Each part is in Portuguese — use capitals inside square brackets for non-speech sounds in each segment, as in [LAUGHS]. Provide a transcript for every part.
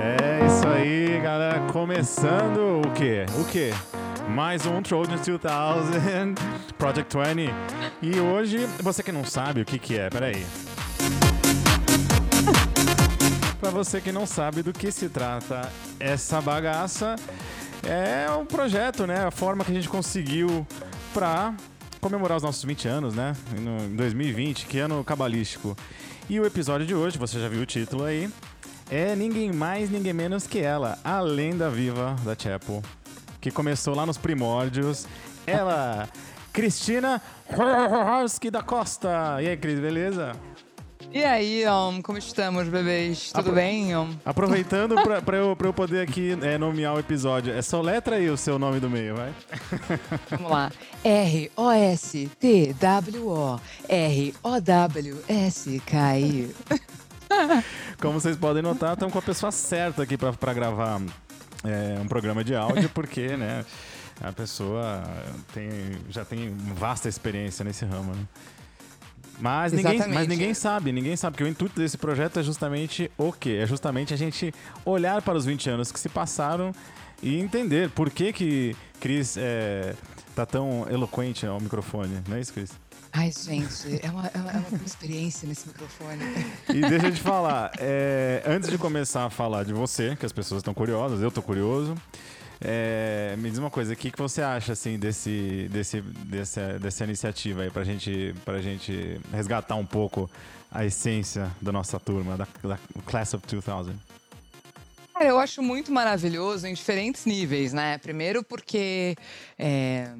É isso aí, galera. Começando o quê? O quê? Mais um Trojan 2000 Project 20. E hoje, você que não sabe o que que é, peraí. Pra você que não sabe do que se trata essa bagaça, é um projeto, né? A forma que a gente conseguiu pra comemorar os nossos 20 anos, né? Em 2020, que ano cabalístico. E o episódio de hoje, você já viu o título aí, é ninguém mais, ninguém menos que ela, a lenda viva da Chapel, que começou lá nos primórdios. Ela, Cristina Horowski da Costa. E aí, Cris, beleza? E aí, um, como estamos, bebês? Tudo Apro- bem? Um, Aproveitando pra, [LAUGHS] pra eu, pra eu poder aqui é, nomear o episódio, é só letra aí o seu nome do meio, vai. vamos lá. R-O-S-T-W-O R-O-W-S-K-I [LAUGHS] Como vocês podem notar, estamos com a pessoa certa aqui pra, pra gravar é, um programa de áudio, porque, né, a pessoa tem, já tem vasta experiência nesse ramo, né? Mas ninguém, mas ninguém sabe, ninguém sabe que o intuito desse projeto é justamente o quê? É justamente a gente olhar para os 20 anos que se passaram e entender por que que Cris é, tá tão eloquente ao microfone, não é isso, Cris? Ai, gente, é uma, é uma, é uma experiência nesse microfone. E deixa eu te falar, é, antes de começar a falar de você, que as pessoas estão curiosas, eu tô curioso, é, me diz uma coisa, o que, que você acha assim desse, desse, dessa, dessa iniciativa aí pra gente, pra gente resgatar um pouco a essência da nossa turma, da, da Class of 2000? Cara, eu acho muito maravilhoso em diferentes níveis, né? Primeiro porque é,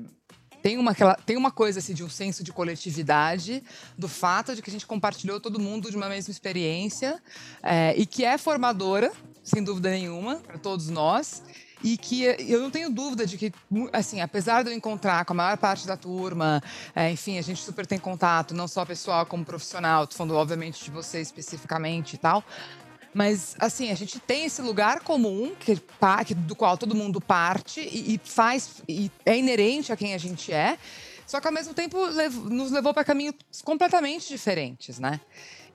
tem, uma, tem uma coisa assim, de um senso de coletividade, do fato de que a gente compartilhou todo mundo de uma mesma experiência é, e que é formadora, sem dúvida nenhuma, para todos nós. E que eu não tenho dúvida de que, assim, apesar de eu encontrar com a maior parte da turma, é, enfim, a gente super tem contato, não só pessoal como profissional, tô falando obviamente de você especificamente e tal, mas, assim, a gente tem esse lugar comum que, que- do qual todo mundo parte e, e faz, e é inerente a quem a gente é, só que ao mesmo tempo lev- nos levou para caminhos completamente diferentes, né?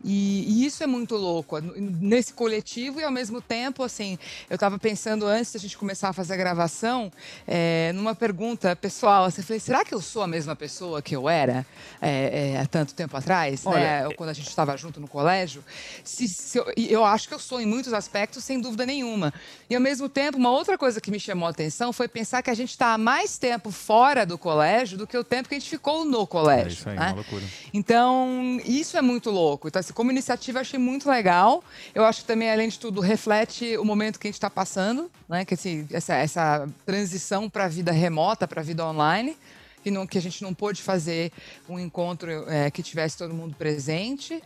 E, e isso é muito louco, nesse coletivo e ao mesmo tempo, assim, eu estava pensando antes da gente começar a fazer a gravação, é, numa pergunta pessoal, assim, eu falei, será que eu sou a mesma pessoa que eu era é, é, há tanto tempo atrás, Olha, né? Ou quando a gente estava junto no colégio? Se, se eu, eu acho que eu sou em muitos aspectos, sem dúvida nenhuma. E ao mesmo tempo, uma outra coisa que me chamou a atenção foi pensar que a gente está há mais tempo fora do colégio do que o tempo que a gente ficou no É colégio. isso aí, né? uma loucura. Então, isso é muito louco. Então, assim, como iniciativa, achei muito legal. Eu acho que também, além de tudo, reflete o momento que a gente está passando, né? Que assim, essa, essa transição para a vida remota, para a vida online, que, não, que a gente não pôde fazer um encontro é, que tivesse todo mundo presente.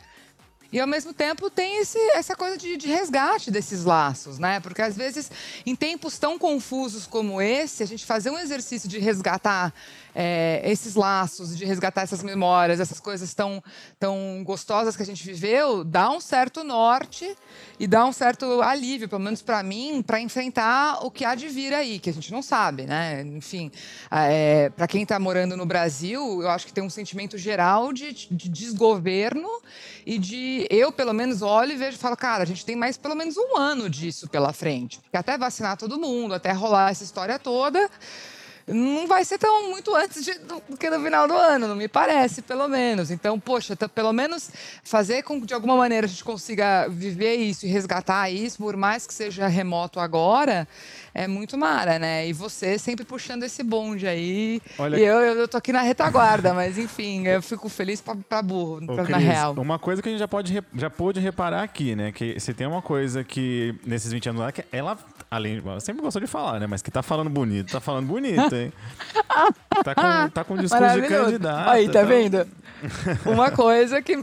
E ao mesmo tempo tem esse, essa coisa de, de resgate desses laços, né? Porque às vezes, em tempos tão confusos como esse, a gente fazer um exercício de resgatar é, esses laços, de resgatar essas memórias, essas coisas tão, tão gostosas que a gente viveu, dá um certo norte e dá um certo alívio, pelo menos para mim, para enfrentar o que há de vir aí, que a gente não sabe, né? Enfim, é, para quem está morando no Brasil, eu acho que tem um sentimento geral de, de desgoverno e de eu, pelo menos, olho e vejo e falo, cara, a gente tem mais pelo menos um ano disso pela frente. Porque até vacinar todo mundo, até rolar essa história toda, não vai ser tão muito antes de- do, do que no final do ano, não me parece, pelo menos. Então, poxa, pelo menos fazer com que de alguma maneira a gente consiga viver isso e resgatar isso, por mais que seja remoto agora, é muito mara, né? E você sempre puxando esse bonde aí. Olha- E eu, eu, eu tô aqui na retaguarda, [LAUGHS] mas enfim, eu fico feliz pra, pra burro, Ô, pra, na Cris, real. Uma coisa que a gente já, pode, já pôde reparar aqui, né? Que se tem uma coisa que, nesses 20 anos lá, que ela, além ela sempre gostou de falar, né? Mas que tá falando bonito, tá falando bonito, hein? Tá com, tá com discurso de candidato. Aí, tá tá- vendo? [LAUGHS] Uma coisa que.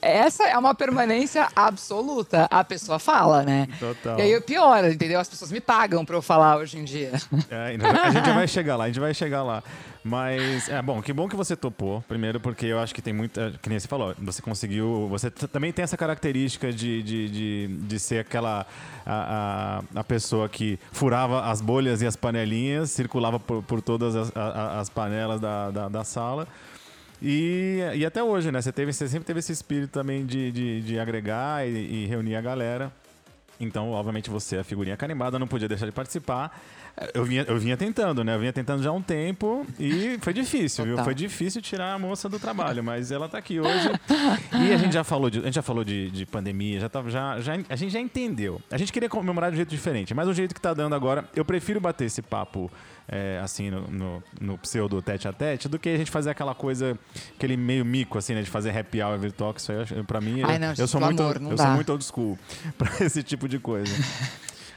Essa é uma permanência absoluta. A pessoa fala, né? Total. E aí piora, entendeu? As pessoas me pagam pra eu falar hoje em dia. É, a gente vai chegar lá, a gente vai chegar lá. Mas, é bom, que bom que você topou. Primeiro, porque eu acho que tem muita. Que nem você falou, você conseguiu. Você também tem essa característica de, de, de, de ser aquela. A, a, a pessoa que furava as bolhas e as panelinhas, circulava por, por todas as, a- as panelas da, da, da sala. E, e até hoje, né? Você, teve, você sempre teve esse espírito também de, de, de agregar e, e reunir a galera. Então, obviamente, você, a figurinha carimbada, não podia deixar de participar. Eu vinha, eu vinha tentando, né? Eu vinha tentando já há um tempo e foi difícil, viu? Total. Foi difícil tirar a moça do trabalho, mas ela tá aqui hoje. [LAUGHS] E a gente já falou de, a gente já falou de, de pandemia, já, tava, já, já, a gente já entendeu. A gente queria comemorar de um jeito diferente, mas o jeito que tá dando agora, eu prefiro bater esse papo é, assim no, no, no pseudo tete a tete do que a gente fazer aquela coisa, aquele meio mico, assim, né? De fazer happy hour virtual, que isso aí, eu- pra mim, Ai, eu, não, eu sou muito, amor, eu dá. sou muito old school [LAUGHS] pra esse tipo de coisa.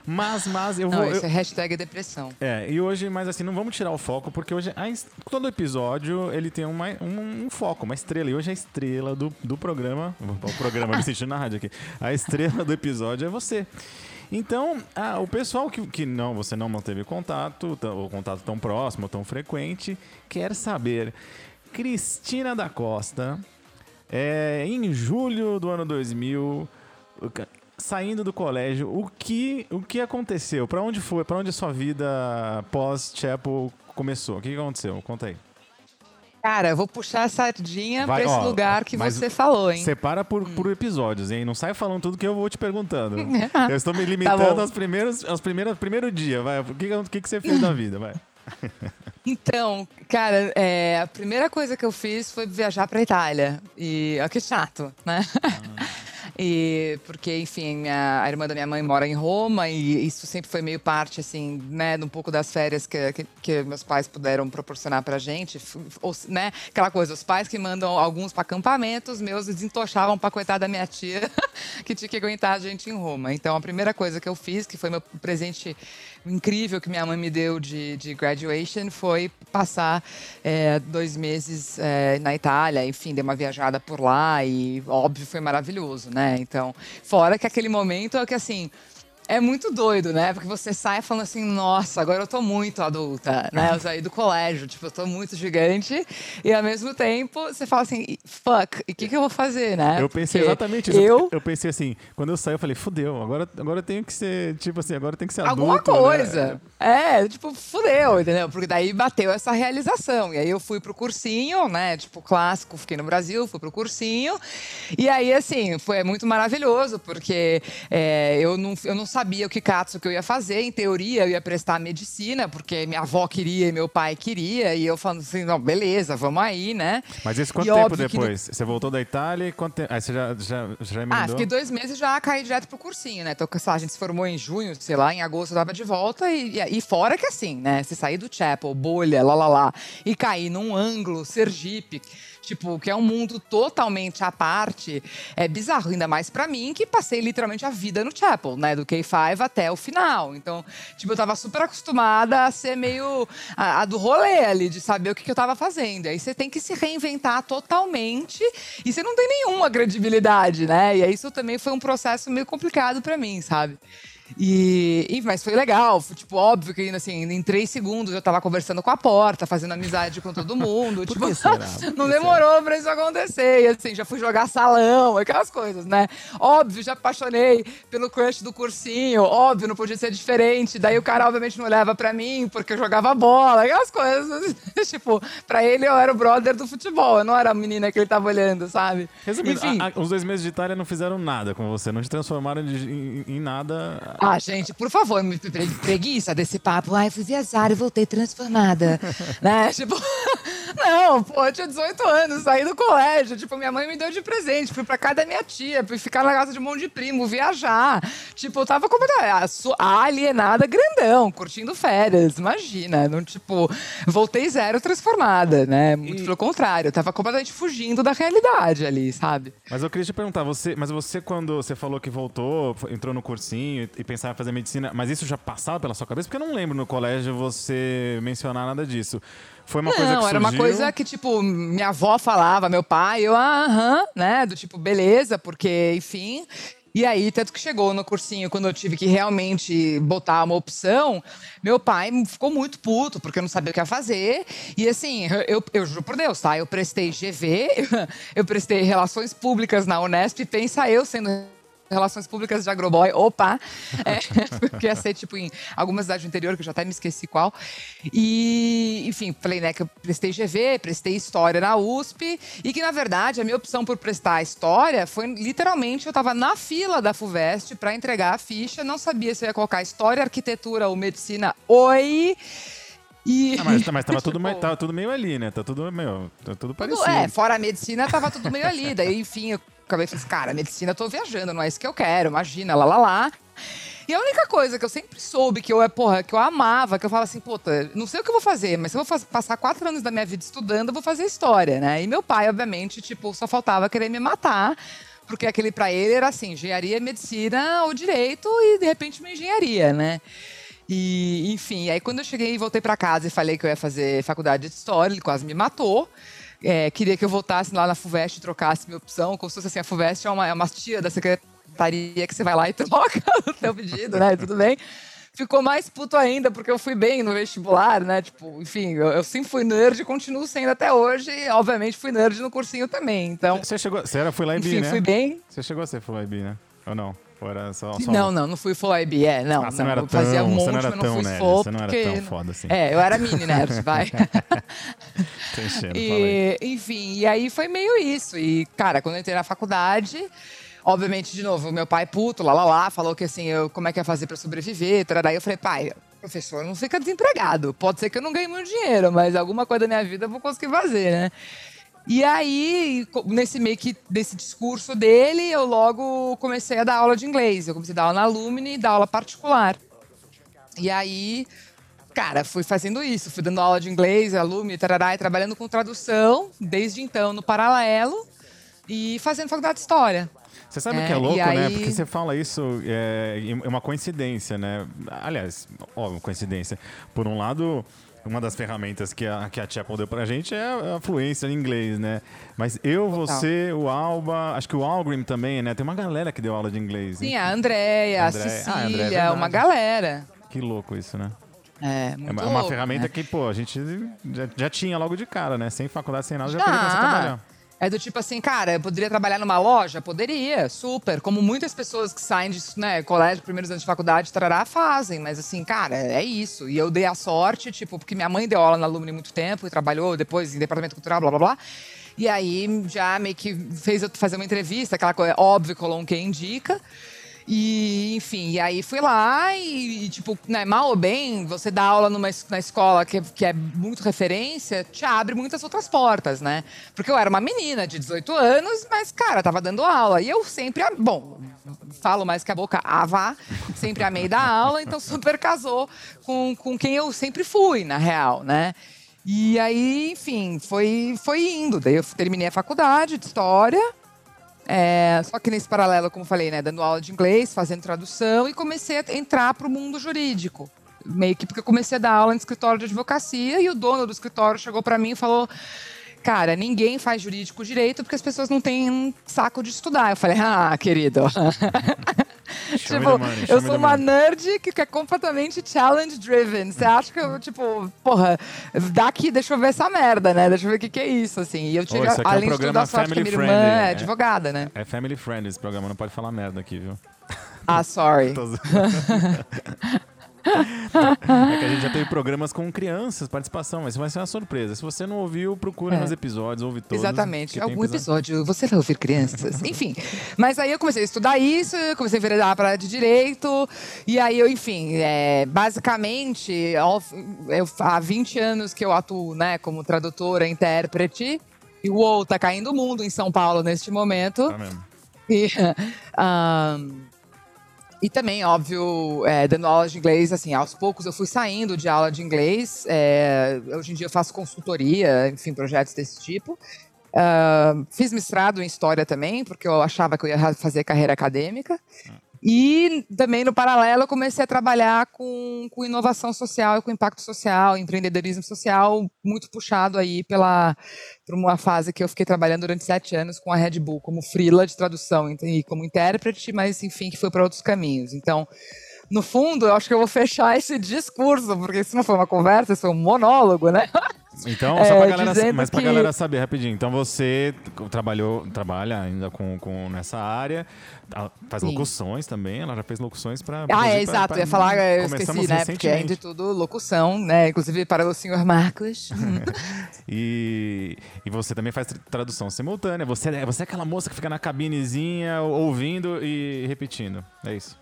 Mas, mas eu Não, vou. eu- isso é hashtag depressão. é, e hoje, mas assim, não vamos tirar o foco, porque hoje a es- todo episódio ele tem uma- um, um foco, uma estrela. E hoje a estrela do, do programa, o programa, me sentindo na rádio aqui, a estrela do episódio é você. Então, ah, o pessoal que, que não, você não manteve contato, ou contato tão próximo, tão frequente, quer saber. Cristina da Costa, é, em julho do ano 2000, o ca- saindo do colégio, o que, o que aconteceu? Pra onde foi? Pra onde a sua vida pós-Chapel começou? O que aconteceu? Conta aí. Cara, eu vou puxar a sardinha Vai, pra esse ó, lugar que você falou, hein? Separa por, por episódios, hein? Não sai falando tudo que eu vou te perguntando. [LAUGHS] eu estou me Tá limitando bom. aos primeiros, aos primeiros, primeiro dia, vai. O que, o que, que você fez da vida, vai? [LAUGHS] Então, cara, é, a primeira coisa que eu fiz foi viajar pra Itália. E olha que chato, né? [LAUGHS] E porque, enfim, a irmã da minha mãe mora em Roma e isso sempre foi meio parte, assim, né, de um pouco das férias que, que, que meus pais puderam proporcionar pra gente, ou, né, aquela coisa, os pais que mandam alguns pra acampamentos, meus desentochavam pra coitada da minha tia, [LAUGHS] que tinha que aguentar a gente em Roma. Então, a primeira coisa que eu fiz, que foi meu presente incrível que minha mãe me deu de, de graduation, foi passar é, dois meses é, na Itália, enfim, dei uma viajada por lá e, óbvio, foi maravilhoso, né? Então, fora que aquele momento é que, assim, é muito doido, né? Porque você sai falando assim, nossa, agora eu tô muito adulta, né? Eu saí do colégio, tipo, eu tô muito gigante. E ao mesmo tempo, você fala assim, fuck, e o que, que eu vou fazer, né? Eu pensei Porque exatamente isso. Eu, Eu pensei assim, quando eu saí, eu falei, fudeu, agora, agora eu tenho que ser, tipo assim, agora tem que ser alguma adulto. né? coisa. É, tipo, fudeu, entendeu? Porque daí bateu essa realização. E aí eu fui pro cursinho, né? Tipo, clássico, fiquei no Brasil, fui pro cursinho. E aí, assim, foi muito maravilhoso, porque é, eu, não, eu não sabia o que katsu que eu ia fazer. Em teoria, eu ia prestar medicina, porque minha avó queria e meu pai queria. E eu falando assim, não, beleza, vamos aí, né? Mas isso quanto E tempo óbvio que depois? Você voltou da Itália e quanto tempo? Aí você já, já, já emendou? Ah, fiquei dois meses e já caí direto pro cursinho, né? Então, a gente se formou em junho, sei lá, em agosto eu tava de volta. E, e fora que assim, né? Se sair do Chapel, bolha, lá, lá, lá, e cair num ângulo, Sergipe, tipo, que é um mundo totalmente à parte, é bizarro. Ainda mais pra mim, que passei literalmente a vida no Chapel, né? Do K5 até o final. Então, tipo, eu tava super acostumada a ser meio a, a do rolê ali, de saber o que, que eu tava fazendo. Aí você tem que se reinventar totalmente e você não tem nenhuma credibilidade, né? E aí isso também foi um processo meio complicado pra mim, sabe? E, e- mas foi legal, foi, tipo, óbvio que assim, em três segundos eu tava conversando com a porta, fazendo amizade com todo mundo. [LAUGHS] tipo, será? [LAUGHS] Não demorou pra isso acontecer. E assim, já fui jogar salão, aquelas coisas, né? Óbvio, já apaixonei pelo crush do cursinho, óbvio, não podia ser diferente. Daí o cara, obviamente, não olhava pra mim porque eu jogava bola, aquelas coisas. [LAUGHS] tipo, pra ele eu era o brother do futebol, eu não era a menina que ele tava olhando, sabe? Resumindo, Enfim. a- a- os dois meses de Itália não fizeram nada com você, não te transformaram de- em, em nada. Ah, gente, por favor, me pre- preguiça desse papo. Ai, fui viajar e voltei transformada. [LAUGHS] né? Tipo, não, pô, eu tinha 18 anos, saí do colégio. Tipo, minha mãe me deu de presente. Fui pra casa da minha tia, fui ficar na casa de um monte de primo, viajar. Tipo, eu tava como a, alienada grandão, curtindo férias. Imagina, não, tipo, voltei zero transformada, né? Muito E- pelo contrário, eu tava completamente fugindo da realidade ali, sabe? Mas eu queria te perguntar, você, mas você quando você falou que voltou, entrou no cursinho e, e pensava em fazer medicina, mas isso já passava pela sua cabeça? Porque eu não lembro no colégio você mencionar nada disso. Foi uma coisa que Não, era uma surgiu? coisa que, tipo, minha avó falava, meu pai, eu, ah, aham, né? Do tipo, beleza, porque, enfim. E aí, tanto que chegou no cursinho, quando eu tive que realmente botar uma opção, meu pai ficou muito puto, porque eu não sabia o que ia fazer. E assim, eu, eu, eu juro por Deus, tá? Eu prestei GV, [LAUGHS] eu prestei Relações Públicas na Unesp, e pensa eu sendo Relações Públicas de Agroboy, opa! É, [LAUGHS] porque ia ser, tipo, em alguma cidade do interior, que eu já até me esqueci qual. E, enfim, falei, né, que eu prestei GV, prestei História na USP, e que, na verdade, a minha opção por prestar História foi, literalmente, eu estava na fila da FUVEST para entregar a ficha, não sabia se eu ia colocar História, Arquitetura ou Medicina. Oi! E... Ah, mas, mas tava, [LAUGHS] tudo, tava tudo meio ali, né? Tá tudo meio. Tá tudo parecido. é, fora a medicina, tava tudo meio ali. Daí, enfim, eu acabei falando, cara, medicina eu tô viajando, não é isso que eu quero, imagina, lá lá lá. E a única coisa que eu sempre soube que eu, porra, que eu amava, que eu falava assim, puta, não sei o que eu vou fazer, mas se eu vou passar quatro anos da minha vida estudando, eu vou fazer história, né? E meu pai, obviamente, tipo, só faltava querer me matar, porque aquele para ele era assim, engenharia, medicina ou direito e de repente uma engenharia, né? E, enfim, aí quando eu cheguei e voltei para casa e falei que eu ia fazer faculdade de história, ele quase me matou. É, queria que eu voltasse lá na FUVEST e trocasse minha opção, como se fosse assim, a FUVEST é uma, é uma tia da secretaria que você vai lá e [LAUGHS] troca o seu pedido, né? Tudo bem. Ficou mais puto ainda, porque eu fui bem no vestibular, né? Tipo, enfim, eu, eu sempre fui nerd e continuo sendo até hoje. E, obviamente, fui nerd no cursinho também. Então. Você chegou. Você era, foi lá em enfim, né? fui bem. Você chegou a ser foi lá em né? Ou não? Ou era só, só não, não, não fui full IB, é, não. Ah, você não, era eu fazia tão, um monte, você não era mas não tão fui full. Você não era tão foda assim. É, eu era mini nerd, [LAUGHS] vai. Tô enchendo, e, enfim, e aí foi meio isso. E, cara, quando eu entrei na faculdade, obviamente, de novo, meu pai puto, lá, lá, lá, falou que assim, eu, como é que ia fazer pra sobreviver, daí eu falei, pai, professor não fica desempregado. Pode ser que eu não ganhe muito dinheiro, mas alguma coisa da minha vida eu vou conseguir fazer, né? E aí, nesse meio que desse discurso dele, eu logo comecei a dar aula de inglês. Eu comecei a dar aula na Alumni, dar aula particular. E aí, cara, fui fazendo isso, fui dando aula de inglês, Alumni, tarará, e trabalhando com tradução, desde então, no paralelo, e fazendo faculdade de História. Você sabe o é, que é louco, aí... né? Porque você fala isso, é, é uma coincidência, né? Aliás, óbvio, coincidência. Por um lado, uma das ferramentas que a, que a Chapel deu pra gente é a fluência em inglês, né? Mas eu, Total. você, o Alba, acho que o Algrim também, né? Tem uma galera que deu aula de inglês. Sim, a Andréia, a Cecília, ah, é uma galera. Que louco isso, né? É, muito é uma louco, ferramenta né? que, pô, a gente já, já, tinha logo de cara, né? Sem faculdade, sem nada, já, já podia começar a trabalhar. É do tipo assim, cara, eu poderia trabalhar numa loja? Poderia, super. Como muitas pessoas que saem de né, colégio, primeiros anos de faculdade, tarará, fazem. Mas assim, cara, é isso. E eu dei a sorte, tipo, porque minha mãe deu aula na Alumni muito tempo e trabalhou depois em departamento cultural, blá blá blá. E aí já meio que fez eu fazer uma entrevista, aquela coisa óbvio, colou um que indica. E, enfim, e aí fui lá e, e, tipo, né, mal ou bem, você dá aula numa, na escola que, que é muito referência, te abre muitas outras portas, né? Porque eu era uma menina de 18 anos, mas, cara, tava dando aula. E eu sempre, bom, falo mais que a boca, avá, sempre amei dar aula, então super casou com, com quem eu sempre fui, na real, né? E aí, enfim, foi, foi indo. Daí eu terminei a faculdade de História, é, só que nesse paralelo, como falei, né, dando aula de inglês, fazendo tradução e comecei a entrar para o mundo jurídico. Meio que porque eu comecei a dar aula em escritório de advocacia e o dono do escritório chegou para mim e falou: Cara, ninguém faz jurídico direito porque as pessoas não têm um saco de estudar. Eu falei: Ah, querido. [LAUGHS] tipo, money, eu sou uma nerd que, é completamente challenge driven. Você acha que eu, tipo, porra, daqui, deixa eu ver essa merda, né? Deixa eu ver o que, que é isso, assim. E eu tive, oh, além é um de estudar sorte que minha irmã é, é advogada, né? É family friendly esse programa, não pode falar merda aqui, viu? Ah, sorry. [LAUGHS] [LAUGHS] é que a gente já teve programas com crianças, participação, mas vai ser uma surpresa. Se você não ouviu, procure é. nos episódios, ouve todos. Exatamente. Algum episódio. você vai ouvir crianças. [LAUGHS] enfim. Mas aí eu comecei a estudar isso, comecei a enveredar para de direito. E aí eu, enfim, é, basicamente, eu, há 20 anos que eu atuo né, como tradutora, intérprete. E uou, tá caindo o mundo em São Paulo neste momento. Tá mesmo. E, [LAUGHS] um, E também, óbvio, é, dando aula de inglês, assim, aos poucos eu fui saindo de aula de inglês. É, hoje em dia eu faço consultoria, enfim, projetos desse tipo. Uh, fiz mestrado em História também, porque eu achava que eu ia fazer carreira acadêmica. E também, no paralelo, eu comecei a trabalhar com, com inovação social e com impacto social, empreendedorismo social, muito puxado aí pela, por uma fase que eu fiquei trabalhando durante sete anos com a Red Bull, como freela de tradução e como intérprete, mas, enfim, que foi para outros caminhos. Então, no fundo, eu acho que eu vou fechar esse discurso, porque se não foi uma conversa, isso foi um monólogo, né? Então, só É, pra galera, mas pra que- galera saber rapidinho. Então você trabalhou, trabalha ainda com, com nessa área, ela faz Sim. locuções também, ela já fez locuções pra. Ah, é, pra- exato. pra- Eu ia falar, eu esqueci, né? Porque é de tudo locução, né? Inclusive para o senhor Marcos. [LAUGHS] E, e você também faz tra- tradução simultânea. Você é, você é aquela moça que fica na cabinezinha ouvindo e repetindo. É isso.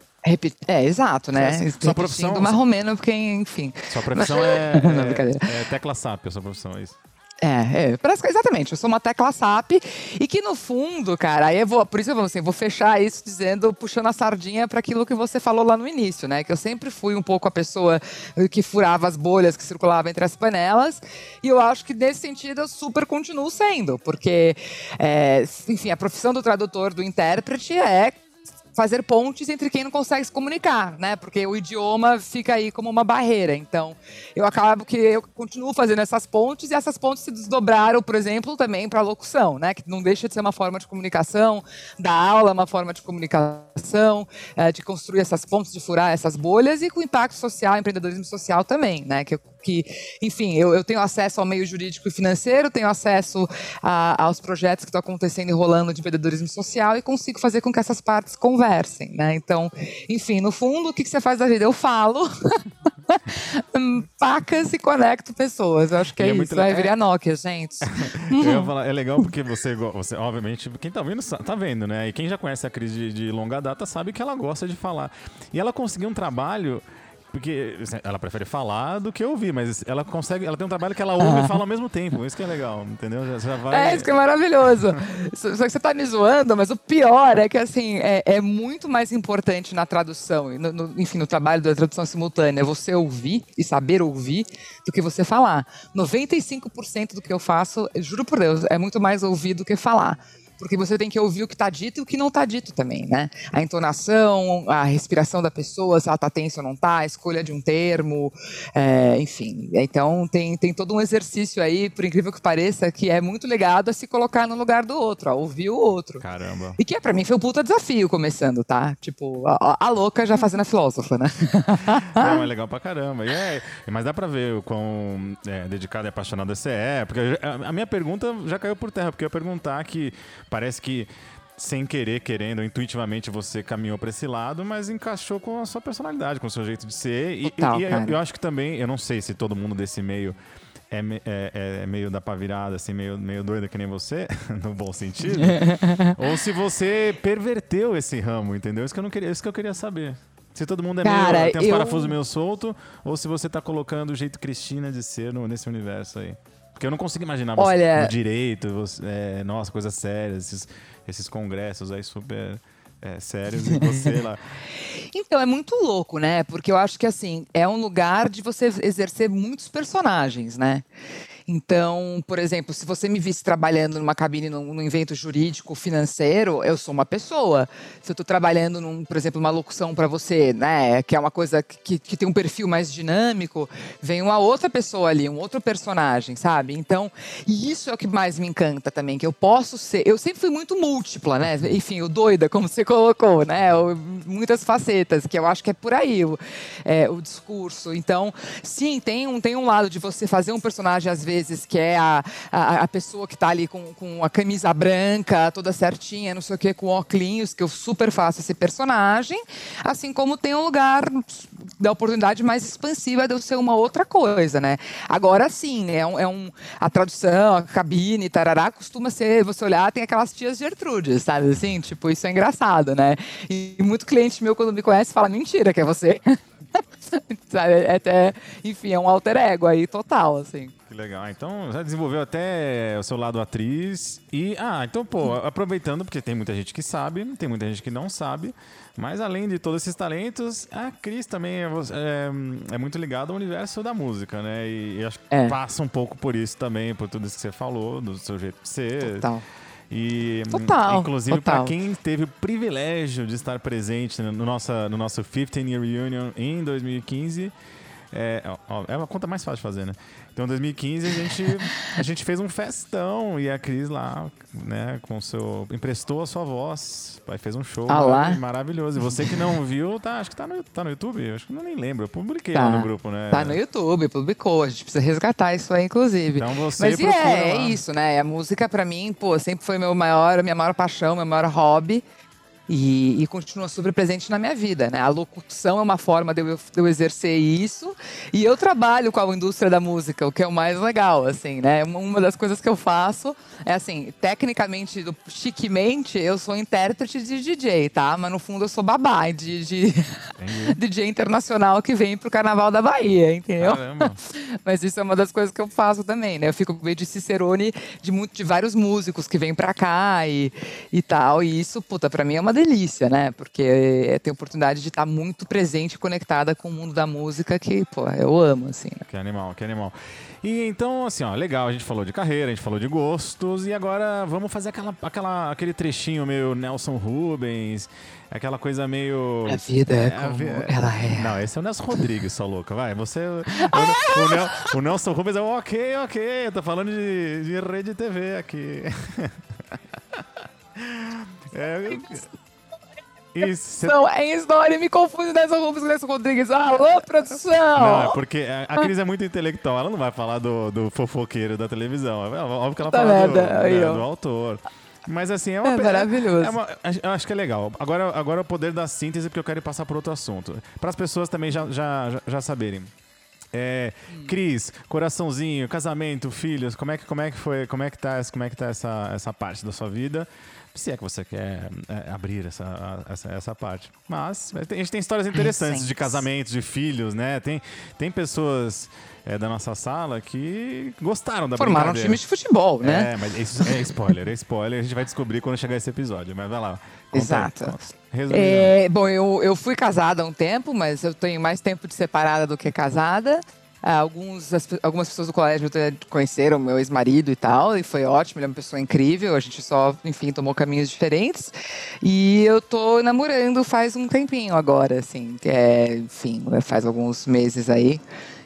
É, exato, né? É, assim, sua profissão- ou menos, porque, enfim. Sua profissão é, [LAUGHS] Não, é, brincadeira. é tecla SAP, a sua profissão, é isso. É, é, parece que exatamente. Eu sou uma tecla SAP e que no fundo, cara, aí eu vou, por isso eu vou assim, vou fechar isso dizendo, puxando a sardinha para aquilo que você falou lá no início, né? Que eu sempre fui um pouco a pessoa que furava as bolhas que circulavam entre as panelas e eu acho que nesse sentido eu super continuo sendo, porque, é, enfim, a profissão do tradutor, do intérprete é fazer pontes entre quem não consegue se comunicar, né? Porque o idioma fica aí como uma barreira. Então, eu acabo que eu continuo fazendo essas pontes e essas pontes se desdobraram, por exemplo, também para a locução, né? Que não deixa de ser uma forma de comunicação, da aula é uma forma de comunicação, eh, de construir essas pontes, de furar essas bolhas e com impacto social, empreendedorismo social também, né? Que, eu- que enfim, eu, eu tenho acesso ao meio jurídico e financeiro, tenho acesso a- aos projetos que estão acontecendo e rolando de empreendedorismo social e consigo fazer com que essas partes conversem, né? Então, enfim, no fundo, o que, que você faz da vida? Eu falo, [LAUGHS] pacas e conecto pessoas. Eu acho que E é, é isso. Vai é- virar Nokia, gente. [LAUGHS] Falar, é legal porque você, você, obviamente, quem tá vendo, tá vendo, né? E quem já conhece a Cris de, de longa data sabe que ela gosta de falar. E ela conseguiu um trabalho. Porque assim, ela prefere falar do que ouvir, mas ela consegue. Ela tem um trabalho que ela ouve e fala ao mesmo tempo. Isso que é legal, entendeu? Já, já vai. É, isso que é maravilhoso. Só que você tá me zoando, mas o pior é que, assim, é, é muito mais importante na tradução, no- no- enfim, no trabalho da tradução simultânea, você ouvir e saber ouvir do que você falar. 95% do que eu faço, juro por Deus, é muito mais ouvir do que falar. Porque você tem que ouvir o que está dito e o que não está dito também, né? A entonação, a respiração da pessoa, se ela está tensa ou não está, a escolha de um termo, é, enfim. Então tem, tem todo um exercício aí, por incrível que pareça, que é muito ligado a se colocar no lugar do outro, a ouvir o outro. Caramba. E que é, pra mim foi um puta desafio começando, tá? Tipo, a, a- louca já fazendo a filósofa, né? [LAUGHS] Não, é legal pra caramba. E é, mas dá pra ver o quão é, dedicado e apaixonado você é. Porque a minha pergunta já caiu por terra, porque eu ia perguntar que parece que sem querer, querendo, intuitivamente você caminhou pra esse lado, mas encaixou com a sua personalidade, com o seu jeito de ser. E, Total, e eu, cara. eu acho que também, eu não sei se todo mundo desse meio. É, é- é- é meio da pá virada, assim, meio, meio doida que nem você, [LAUGHS] no bom sentido. [LAUGHS] ou se você perverteu esse ramo, entendeu? Isso que eu, não queria, isso que eu queria saber. Se todo mundo é Cara, meio. Tem uns eu- parafusos meio solto, ou se você tá colocando o jeito Cristina de ser no- nesse universo aí. Porque eu não consigo imaginar você Olha- no direito, você- é, nossa, coisas sérias, esses, esses congressos aí super é, sérios e você lá. [LAUGHS] Então, é muito louco, né? Porque eu acho que, assim, é um lugar de você exercer muitos personagens, né? Então, por exemplo, se você me visse trabalhando numa cabine num, num evento jurídico financeiro, eu sou uma pessoa. Se eu estou trabalhando, num, por exemplo, uma locução para você, né? Que é uma coisa que, que tem um perfil mais dinâmico, vem uma outra pessoa ali, um outro personagem, sabe? Então, e isso é o que mais me encanta também, que eu posso ser. Eu sempre fui muito múltipla, né? Enfim, o doida, como você colocou, né? O- muitas facetas, que eu acho que é por aí o, é, o discurso. Então, sim, tem um, tem um lado de você fazer um personagem, às vezes, que é a, a, a pessoa que está ali com, com a camisa branca, toda certinha, não sei o quê, com óculos, que eu super faço esse personagem. Assim como tem um lugar da oportunidade mais expansiva de eu ser uma outra coisa, né? Agora sim, é um, é um a tradução, a cabine, tarará, costuma ser, você olhar, tem aquelas tias Gertrudes, sabe assim? Tipo, isso é engraçado, né? E muito cliente meu, quando me conhece, fala, mentira que é você. [LAUGHS] sabe? É até, enfim, é um alter ego aí total, assim. Legal. Então, já desenvolveu até o seu lado atriz. E, ah, então, pô, aproveitando, porque tem muita gente que sabe, tem muita gente que não sabe. Mas além de todos esses talentos, a Cris também é, é- é muito ligada ao universo da música, né? E, e acho que É. passa um pouco por isso também, por tudo isso que você falou, do seu jeito de ser. Total. E, Total, inclusive, para quem teve o privilégio de estar presente no, nossa, no nosso 15 Year Reunion em 2015, É, ó, é uma conta mais fácil de fazer, né? Então, em 2015, a gente, a gente fez um festão e a Cris lá, né, com seu. emprestou a sua voz. Aí fez um show Ah lá. marav- maravilhoso. E você que não viu, tá, acho que tá no, tá no YouTube. Acho que eu nem lembro. Eu publiquei Tá. lá no grupo, né? Tá no YouTube, publicou. A gente precisa resgatar isso aí, inclusive. Então você Mas é, é lá. isso, né? A música, pra mim, pô, sempre foi meu maior, minha maior paixão, meu maior hobby. E, e continua super presente na minha vida, né? A locução é uma forma de eu, de eu exercer isso. E eu trabalho com a indústria da música, o que é o mais legal, assim, né? Uma- das coisas que eu faço é assim, tecnicamente, do- chiquemente, eu sou intérprete de DJ, tá? Mas no fundo eu sou babá de, de. DJ [LAUGHS] internacional que vem pro Carnaval da Bahia, entendeu? Caramba. [LAUGHS] Mas isso é uma das coisas que eu faço também, né? Eu fico meio de Cicerone de, muito, de vários músicos que vêm pra cá e, e tal. E isso, puta, pra mim é uma delícia, né? Porque é, tem a oportunidade de estar muito presente e conectada com o mundo da música que, pô, eu amo, assim. né? Que animal, que animal. E então, assim, ó, legal, a gente falou de carreira, a gente falou de gostos, e agora vamos fazer aquela, aquela, aquele trechinho meio Nelson Rubens, aquela coisa meio. A vida é a como vi- ela é. Não, esse é o Nelson Rodrigues, sua louca, vai. Você. O, o [LAUGHS] Nel- o Nelson Rubens é o ok, ok, eu tô falando de, de rede TV aqui. [LAUGHS] É, isso, Não, é história, me confunde Nelson Rubens com Nelson Rodrigues. Alô, produção! Não, é porque a a Cris é muito intelectual, ela não vai falar do, do fofoqueiro da televisão. É óbvio que ela Puta fala do, merda, né, do autor. Mas assim, é uma É maravilhoso. é uma- eu acho que é legal. Agora, agora é o poder da síntese, porque eu quero passar por outro assunto. Para as pessoas também já, já, já, já saberem. É, Cris, coraçãozinho, casamento, filhos, como é que, como é que foi, como é que tá, como é que tá essa, essa parte da sua vida? Se é que você quer é, abrir essa, essa, essa parte. Mas a gente tem histórias interessantes de casamentos, de filhos, né? Tem, tem pessoas é, da nossa sala que gostaram da Formaram um brincadeira. time de futebol, né? É, mas isso é spoiler, é spoiler. A gente vai descobrir quando chegar esse episódio. Mas vai lá. Exato. É, bom, eu, eu fui casada há um tempo, mas eu tenho mais tempo de separada do que casada. Ah, alguns, as algumas pessoas do colégio conheceram meu ex-marido e tal, e foi ótimo, ele é uma pessoa incrível. A gente só, enfim, tomou caminhos diferentes. E eu tô namorando faz um tempinho agora, assim, é, enfim, faz alguns meses aí.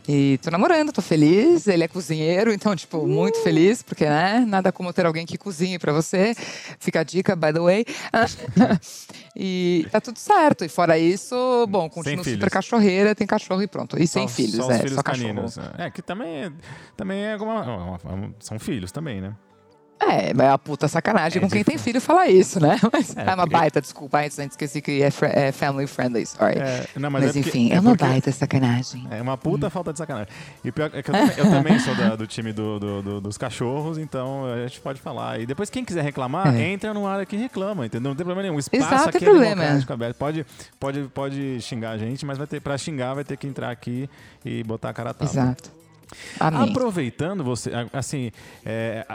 E tô namorando, tô feliz. Ele é cozinheiro, então, tipo, muito feliz, porque, né? Nada como ter alguém que cozinhe pra você. Fica a dica, by the way. [LAUGHS] e tá tudo certo. E fora isso, bom, continuo super cachorreira, tem cachorro e pronto. E sem Só- filhos, só é, filhos só cachorro. caninos. É, que também é, também é alguma, uma- uma- são filhos também, né? É, mas é uma puta sacanagem É com quem tem filho falar isso, né? Mas É, é, uma porque- baita, desculpa, antes antes esqueci que é, é family friendly, sorry. É, não, mas mas é porque- enfim, é, é uma baita sacanagem. É uma puta falta de sacanagem. E pior é que eu também, eu também sou da- do time do- do- do- dos cachorros, então a gente pode falar. E depois, quem quiser reclamar, É. entra no área que reclama, entendeu? Não tem problema nenhum. O espaço Exato, aqui é problema. democrático, aberto. Pode, pode, pode xingar a gente, mas vai ter, pra xingar vai ter que entrar aqui e botar a cara a tapa. Exato. Amém. Aproveitando você, assim, é,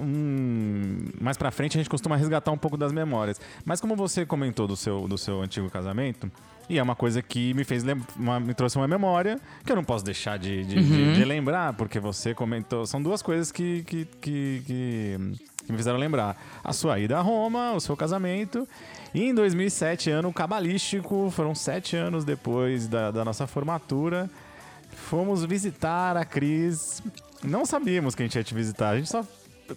um, mais pra frente a gente costuma resgatar um pouco das memórias. Mas como você comentou do seu, do seu antigo casamento, e é uma coisa que me fez uma- me trouxe uma memória que eu não posso deixar de, de- de- de lembrar, porque você comentou. São duas coisas que, que, que, que- que me fizeram lembrar. A sua ida a Roma, o seu casamento. E em 2007, ano cabalístico, foram sete anos depois da, da nossa formatura. Fomos visitar a Cris. Não sabíamos que a gente ia te visitar. A gente só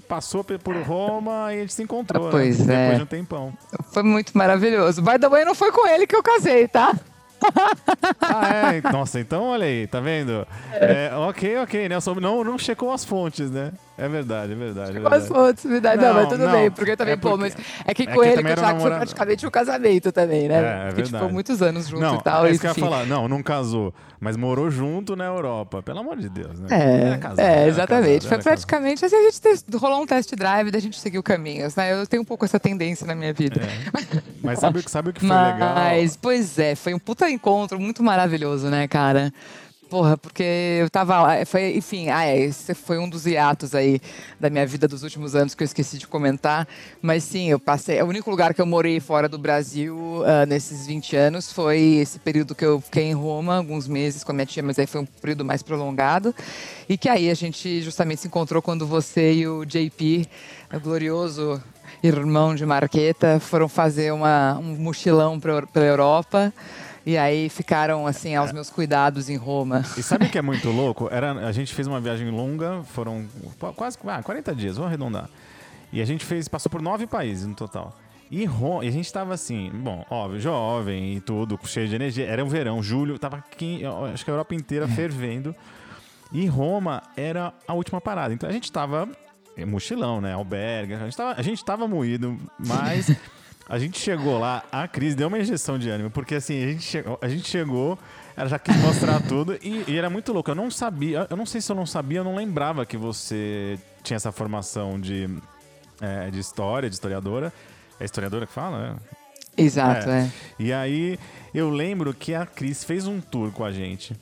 passou por Roma e a gente se encontrou, Pois né? é. Depois de um tempão. Foi muito maravilhoso. By the way, não foi com ele que eu casei, tá? Ah, é? Nossa, então olha aí, tá vendo? É, ok, ok, né? Não, não checou as fontes, né? É verdade, é verdade. é Mas verdade. foda-se, verdade. Não, Não, mas tudo não. bem, porque também, É pô, porque- mas é que é com ele, com o Thiago, foi praticamente um casamento também, né? É, é Porque, tipo, verdade. muitos anos junto Não, e tal. é isso que eu ia falar. Não, não casou, mas morou junto na Europa. Pelo amor de Deus, né? É, Era casado, é, era exatamente. casado, Foi praticamente assim, a gente tes- rolou um test drive da gente seguiu caminhos, né? Eu tenho um pouco essa tendência na minha vida. [LAUGHS] Mas sabe, o que- sabe o que foi legal? Mas, pois é, foi um puta encontro muito maravilhoso, né, cara? Porra, porque eu tava lá, foi, enfim, ah, é, esse foi um dos hiatos aí da minha vida dos últimos anos que eu esqueci de comentar. Mas sim, eu passei. O único lugar que eu morei fora do Brasil ah, nesses 20 anos foi esse período que eu fiquei em Roma, alguns meses com a minha tia, mas aí foi um período mais prolongado. E que aí a gente justamente se encontrou quando você e o JP, o glorioso irmão de Marqueta, foram fazer uma, um mochilão pra- pela Europa. E aí ficaram, assim, aos meus cuidados em Roma. E sabe o que é muito louco? Era, a gente fez uma viagem longa, foram quase ah, 40 dias, vou arredondar. E a gente fez, passou por nove países no total. E, Roma, e a gente tava assim, bom, óbvio, jovem e tudo, cheio de energia. Era um verão, julho, tava aqui, acho que a Europa inteira [LAUGHS] fervendo. E Roma era a última parada. Então a gente tava mochilão, né? Albergue. A gente tava, a gente tava moído, mas [LAUGHS] a gente chegou lá, a Cris deu uma injeção de ânimo, porque assim, a gente chegou, a gente chegou ela já quis mostrar [LAUGHS] tudo e, e, era muito louco. Eu não sabia, eu não sei se eu não sabia, eu não lembrava que você tinha essa formação de, é, de história, de historiadora. É historiadora que fala, né? Exato, é. é. E aí eu lembro que a Cris fez um tour com a gente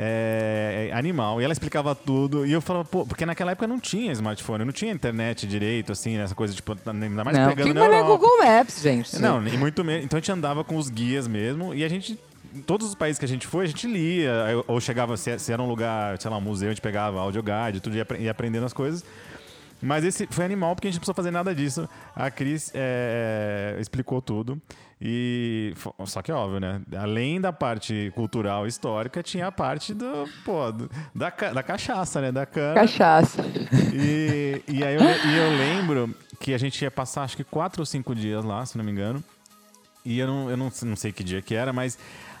é, animal. E ela explicava tudo. E eu falava, pô, porque naquela época não tinha smartphone, não tinha internet direito, assim, essa coisa, tipo, ainda mais não, pegando na Europa. Google Maps, gente. Não, e muito menos. Então a gente andava com os guias mesmo e a gente todos os países que a gente foi, a gente lia, ou chegava, se, era um lugar, sei lá, um museu, a gente pegava audio guide, tudo, ia aprendendo as coisas. Mas esse foi animal porque a gente não precisou fazer nada disso. A Cris é, explicou tudo. E só que é óbvio, né? Além da parte cultural histórica, tinha a parte do, pô, do, da, da cachaça, né? Da cana. Cachaça. E, e aí eu, e eu lembro que a gente ia passar acho que quatro ou cinco dias lá, se não me engano. E eu não, eu não, não sei que dia que era, mas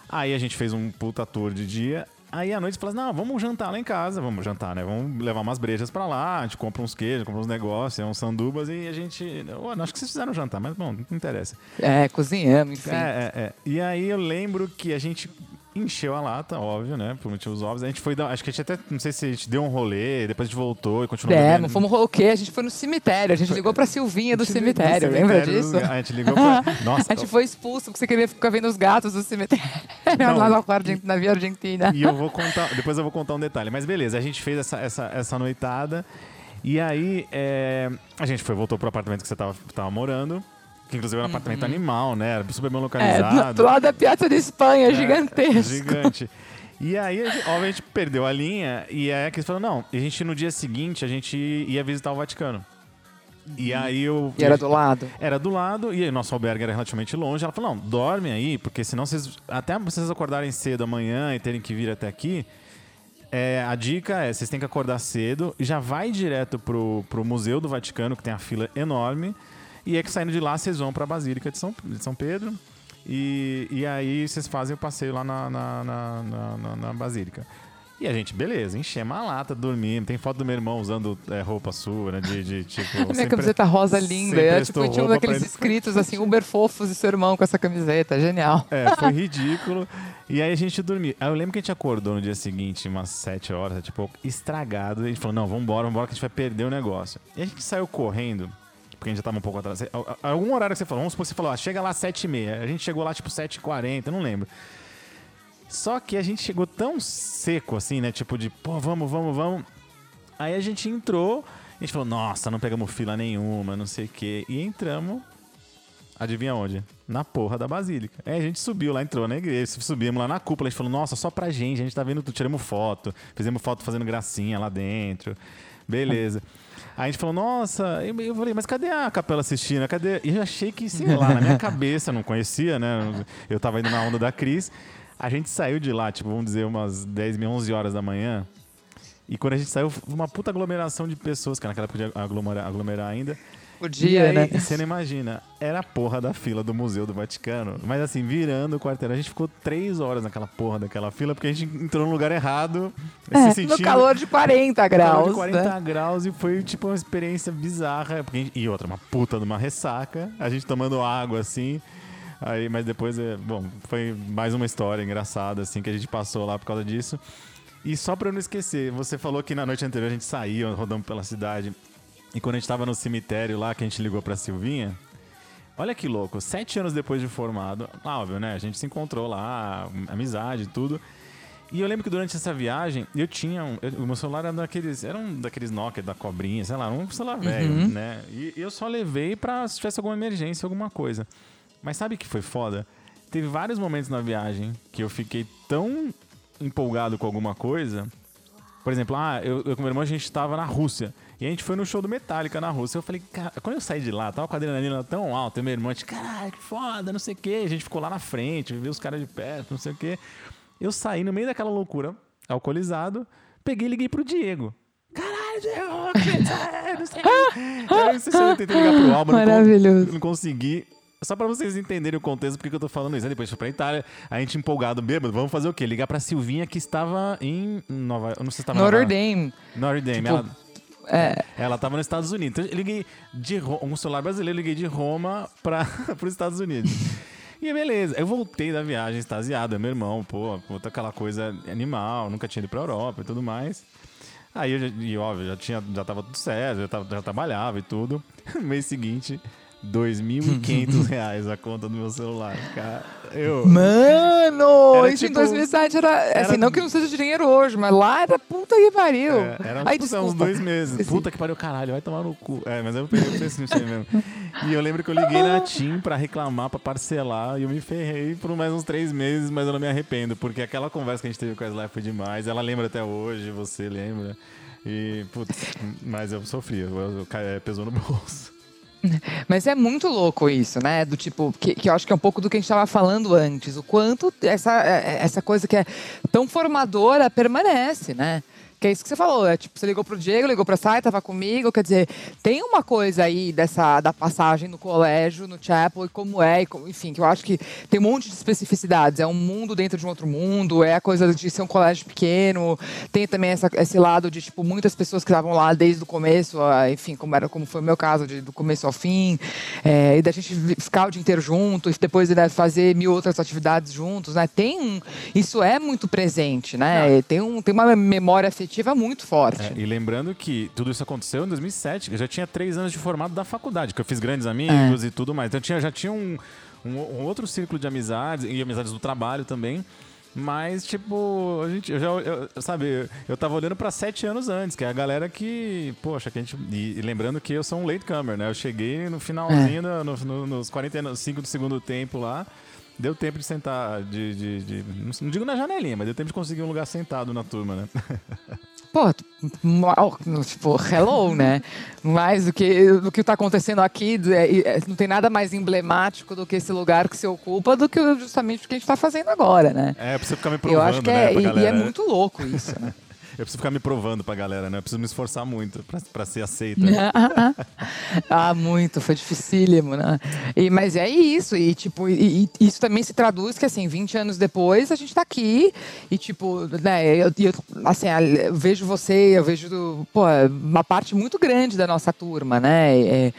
aí a gente fez um puta tour de dia. Aí à noite fala assim, não, vamos jantar lá em casa, vamos jantar, né? Vamos levar umas brejas pra lá, a gente compra uns queijos, compra uns negócios, uns sandubas e a gente... Eu, acho que vocês fizeram jantar, mas bom, não interessa. É, cozinhamos, enfim. É, é, é. E aí eu lembro que a gente encheu a lata, óbvio, né? Por motivos óbvios. A gente foi dar. Acho que a gente até. Não sei se a gente deu um rolê, depois a gente voltou e continuou. É, não fomos o quê? A gente foi no cemitério. A gente foi, ligou pra Silvinha do cemitério, lembra disso? A gente ligou pra. [LAUGHS] Nossa. a gente foi expulso porque você queria ficar vendo os gatos do cemitério. Não, [LAUGHS] lá na, na Via Argentina. E eu vou contar. Depois eu vou contar um detalhe. Mas beleza, a gente fez essa, essa, essa noitada. E aí, é, a gente foi, voltou pro apartamento que você tava, tava morando. Que inclusive era um apartamento uhum. animal, né? Era super bem localizado. É, do lado da Piazza de Espanha, é, gigantesco. Gigante. E aí, obviamente, perdeu a linha. E aí, eles falaram, não, a gente no dia seguinte, a gente ia visitar o Vaticano. E uhum. aí eu. E era do lado? Era do lado, e aí nosso albergue era relativamente longe. Ela falou: não, dorme aí, porque senão vocês. Até vocês acordarem cedo amanhã e terem que vir até aqui. É, a dica é: vocês têm que acordar cedo já vai direto pro, pro Museu do Vaticano, que tem a fila enorme. E é que saindo de lá, vocês vão para a Basílica de São, de São Pedro. E, e aí vocês fazem o passeio lá na, na, na, na, na Basílica. E a gente, beleza, enchemos a lata, dormindo. Tem foto do meu irmão usando é, roupa sua, né? De, de tipo. [LAUGHS] Minha sempre, camiseta rosa linda. É, tipo, tinha um daqueles escritos assim, Uber fofos e seu irmão com essa camiseta. Genial. É, foi ridículo. e aí a gente dormiu. Aí eu lembro que a gente acordou no dia seguinte, umas 7 horas, tipo, estragado. E a gente falou: não, vambora, vambora, que a gente vai perder o negócio. E a gente saiu correndo porque a gente já tava um pouco atrás. Algum horário que você falou, vamos supor que você falou, ah, chega lá às 7h30. A gente chegou lá tipo 7h40, não lembro. Só que a gente chegou tão seco assim, né? Tipo de, pô, vamos, vamos, vamos. Aí a gente entrou, a gente falou, nossa, não pegamos fila nenhuma, não sei o quê. E entramos, adivinha onde? Na porra da Basílica. Aí a gente subiu lá, entrou na igreja, subimos lá na cúpula, a gente falou, nossa, só pra gente, a gente tá vendo tiramos foto, fizemos foto fazendo gracinha lá dentro. Beleza. Aí a gente falou, nossa, eu falei, mas cadê a Capela Sistina? Cadê? E eu achei que, sei lá, na minha [LAUGHS] cabeça, não conhecia, né? Eu tava indo na onda da Cris. A gente saiu de lá, tipo, vamos dizer, umas 10, 11 horas da manhã. E quando a gente saiu, uma puta aglomeração de pessoas, que naquela podia aglomerar, aglomerar ainda. Podia, aí, né? Você não imagina, era a porra da fila do Museu do Vaticano. Mas assim, virando o quarteirão, a gente ficou três horas naquela porra daquela fila, porque a gente entrou no lugar errado. É, se sentindo, no calor de 40 graus. Calor de 40 né? graus e foi tipo uma experiência bizarra. Porque, e outra, uma puta de uma ressaca. A gente tomando água assim. Aí, mas depois, é, bom, foi mais uma história engraçada assim que a gente passou lá por causa disso. E só pra eu não esquecer, você falou que na noite anterior a gente saía rodando pela cidade. E quando a gente tava no cemitério lá, que a gente ligou pra Silvinha, olha que louco, sete anos depois de formado, óbvio, né? A gente se encontrou lá, amizade e tudo. E eu lembro que durante essa viagem, eu tinha um. Eu, o meu celular era daqueles. Era um daqueles Nokia da cobrinha, sei lá, um celular velho, uhum. né? E eu só levei pra se tivesse alguma emergência, alguma coisa. Mas sabe que foi foda? Teve vários momentos na viagem que eu fiquei tão empolgado com alguma coisa. Por exemplo, ah, eu, eu com meu irmão a gente estava na Rússia. E a gente foi no show do Metallica na Rússia. Eu falei, cara, quando eu saí de lá, tava com a adrenalina tão alta, e meu irmão, tipo, caralho, que foda, não sei o quê. A gente ficou lá na frente, viu os caras de perto, não sei o quê. Eu saí no meio daquela loucura, alcoolizado, peguei e liguei pro Diego. Caralho, Diego, [LAUGHS] não sei o quê. Aí eu, eu tentei ligar pro Alba, não, Maravilhoso. não consegui. Só pra vocês entenderem o contexto, porque que eu tô falando isso. Aí depois foi pra Itália, a gente empolgado, bêbado, vamos fazer o quê? Ligar pra Silvinha que estava em Nova... Eu não sei se estava Notre Nova- Dame. Notre Dame. Tipo, ela, É, ela tava nos Estados Unidos. Então eu liguei de um celular brasileiro, liguei de Roma para [LAUGHS] os Estados Unidos. E beleza, eu voltei da viagem extasiado, meu irmão, pô, puta aquela coisa animal, nunca tinha ido pra Europa e tudo mais. Aí eu já, e óbvio, já tinha, já tava tudo certo, já, tava- já trabalhava e tudo. [LAUGHS] No mês seguinte, 2.500 reais a conta do meu celular, cara. Eu, Mano, Era isso em tipo- 2007 era, era- Assim, não que não seja dinheiro hoje, mas lá era puta que pariu. É, era Aí, tipo, uns dois meses. Puta que pariu, caralho, vai tomar no cu. É, mas eu peguei pra você assim mesmo. E eu lembro que eu liguei na TIM pra reclamar, pra parcelar, e eu me ferrei por mais uns três meses, mas eu não me arrependo, porque aquela conversa que a gente teve com a Sly foi demais. Ela lembra até hoje, você lembra. E, putz, mas eu sofri, eu, eu, eu, pesou no bolso. [LAUGHS] Mas é muito louco isso, né? Do tipo, que, que eu acho que é um pouco do que a gente estava falando antes. O quanto essa, é- essa coisa que é tão formadora permanece, né? Que é isso que você falou, é tipo, você ligou pro Diego, ligou pra Sai, tava comigo, quer dizer, tem uma coisa aí dessa da passagem no colégio, no chapel, e como é, e como- enfim, que eu acho que tem um monte de especificidades, é um mundo dentro de um outro mundo, é a coisa de ser um colégio pequeno, tem também essa- esse lado de, tipo, muitas pessoas que estavam lá desde o começo, enfim, como, era, como foi o meu caso, de, do começo ao fim, é, e da gente ficar o dia inteiro junto, e depois né, fazer mil outras atividades juntos, né? Tem um, isso é muito presente, né? Tem, um, tem uma memória afetiva muito forte. É, e lembrando que tudo isso aconteceu em 2007, eu já tinha três anos de formado da faculdade, que eu fiz grandes amigos e tudo mais. Então eu tinha, já tinha um, um, um outro círculo de amizades, e amizades do trabalho também. Mas, tipo, a gente, eu já, eu- sabe, eu tava olhando pra sete anos antes, que é a galera que, poxa, que a gente. E, e lembrando que eu sou um latecomer, né? Eu cheguei no finalzinho, no, no- no- nos 45 do segundo tempo lá. Deu tempo de sentar, de, de, de- Não digo na janelinha, mas deu tempo de conseguir um lugar sentado na turma, né? [LAUGHS] Pô, mal, tipo, hello, né? Mais do que do que tá acontecendo aqui, é, é, não tem nada mais emblemático do que esse lugar que se ocupa do que justamente o que a gente tá fazendo agora, né? É, eu preciso ficar me provando, Eu acho que né, é, pra e, e é muito louco isso, né? [LAUGHS] Eu preciso ficar me provando pra galera, né? Eu preciso me esforçar muito pra, pra ser aceita. [LAUGHS] ah, muito, foi dificílimo, né? E, mas é isso, e tipo, e, e isso também se traduz que assim, 20 anos depois a gente tá aqui e tipo, né, eu, eu, assim, eu vejo você, eu vejo, pô, uma parte muito grande da nossa turma, né? É,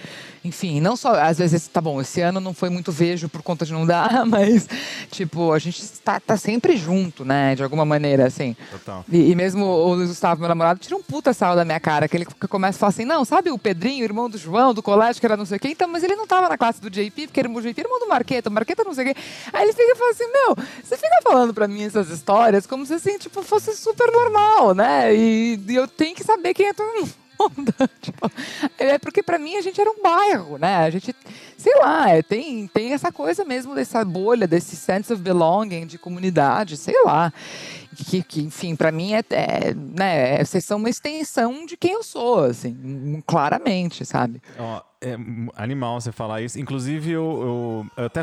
enfim, não só, às vezes, tá bom, esse ano não foi muito vejo por conta de não dar, [LAUGHS] mas, tipo, a gente tá, tá sempre junto, né, de alguma maneira, assim. Total. E, e mesmo o Luiz Gustavo, meu namorado, tira um puta sal da minha cara, que ele começa a falar assim, não, sabe o Pedrinho, irmão do João, do colégio, que era não sei o quê? Então, mas ele não tava na classe do JP, porque era o JP, irmão do Marqueta, o Marqueta não sei o quê. Aí ele fica falando assim, meu, você fica falando pra mim essas histórias como se, assim, tipo, fosse super normal, né? E, e eu tenho que saber quem é todo mundo. [LAUGHS] Tipo, é porque pra mim a gente era um bairro, né? A gente, sei lá, é, tem, tem essa coisa mesmo dessa bolha, desse sense of belonging, de comunidade, sei lá. Que, que enfim, pra mim é, é, né, vocês são uma extensão de quem eu sou, assim, claramente, sabe? Ó, é animal você falar isso. Inclusive, eu, eu, eu até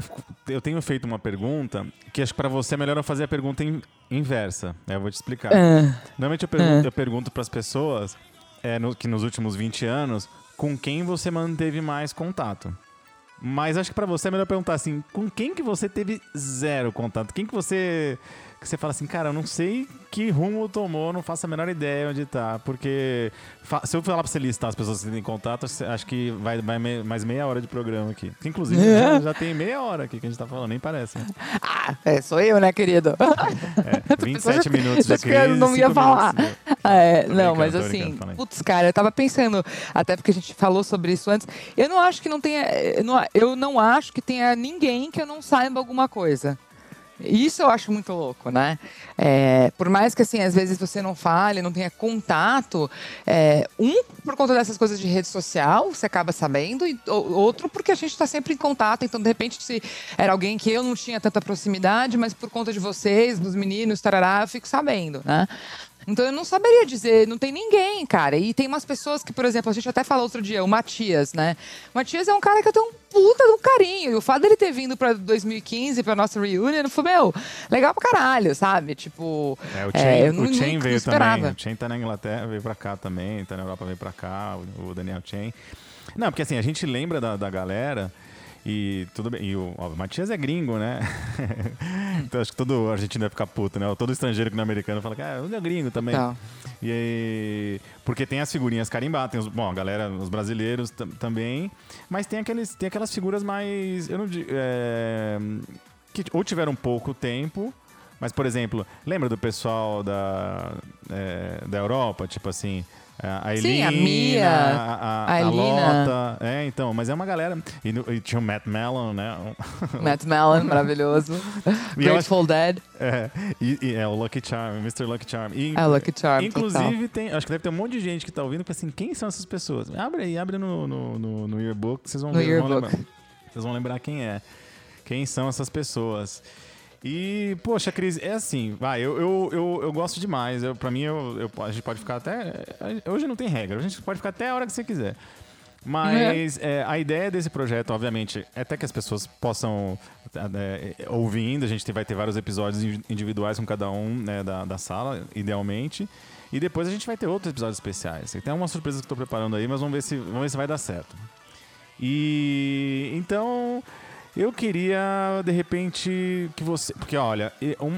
eu tenho feito uma pergunta que acho que pra você é melhor eu fazer a pergunta in- inversa. né? Eu vou te explicar. Ah, Normalmente eu pergunto, eu pergunto pras pessoas é, no- que nos últimos 20 anos com quem você manteve mais contato. Mas acho que pra você é melhor perguntar assim, com quem que você teve zero contato? Quem que você que você fala assim, cara, eu não sei que rumo tomou, não faço a menor ideia onde tá, porque se eu falar pra você listar as pessoas que tem contato, acho que vai, vai me- mais meia hora de programa aqui. Inclusive, [LAUGHS] já, já tem meia hora aqui que a gente tá falando, nem parece. né? Ah, é, sou eu, né, querido? É, [LAUGHS] 27 [LAUGHS] minutos de que eu crise, não ia falar. minutos É, não, mas assim, putz, cara, eu tava pensando, até porque a gente falou sobre isso antes, eu não acho que não tenha, eu não acho que tenha ninguém que eu não saiba alguma coisa. Isso eu acho muito louco, né? É, por mais que, assim, às vezes você não fale, não tenha contato, é, um, por conta dessas coisas de rede social, você acaba sabendo, e outro, porque a gente está sempre em contato, então, de repente, se era alguém que eu não tinha tanta proximidade, mas por conta de vocês, dos meninos, tarará, eu fico sabendo, né? Então eu não saberia dizer, não tem ninguém, cara. E tem umas pessoas que, por exemplo, a gente até falou outro dia, o Matias, né? O Matias é um cara que eu tenho um puta de um carinho. E o fato dele ter vindo pra 2015, pra nossa reunion, foi, meu, legal pra caralho, sabe? Tipo. É, o Chen, é, eu o Chen não veio também. O Chen tá na Inglaterra, veio pra cá também, tá na Europa, veio pra cá, o, o Daniel Chen. Não, porque assim, a gente lembra da, da galera e tudo bem. E o, Matias é gringo, né? [LAUGHS] então acho que todo argentino vai ficar puto, né? Todo estrangeiro que não é americano fala que ah, é gringo também. Tá. E aí, porque tem as figurinhas carimbadas, tem os, bom, a galera, os brasileiros tam- também, mas tem, aqueles, tem aquelas figuras mais, eu não digo, é, que ou tiveram pouco tempo, mas, por exemplo, lembra do pessoal da, é, da Europa, tipo assim, a Elina, Sim, a Mia, a, a, a a. Lota, é, então, mas é uma galera, e, no- e tinha o Matt Mellon, né, [LAUGHS] Matt Mellon, maravilhoso. [LAUGHS] E [LAUGHS] Grateful Dead. é, e, e é o Lucky Charm, Mr. Lucky Charm. E, É o Lucky Charm, Inclusive, tem, acho que deve ter um monte de gente que tá ouvindo, porque assim, quem são essas pessoas? Abre aí, abre no, no, no, no yearbook, vocês vão ver, vão lembrar. Vocês vão lembrar quem é. Quem são essas pessoas. E, poxa, Cris, é assim, vai, eu, eu, eu, eu gosto demais. Eu, pra mim, eu, eu- a gente pode ficar até. Hoje não tem regra, a gente pode ficar até a hora que você quiser. Mas é, a ideia desse projeto, obviamente, é até que as pessoas possam é, ouvindo. A gente vai ter vários episódios in- individuais com cada um né, da, da sala, idealmente. E depois a gente vai ter outros episódios especiais. Tem umas surpresas que eu tô preparando aí, mas vamos ver se, vamos ver se vai dar certo. E então eu queria de repente que você, porque olha,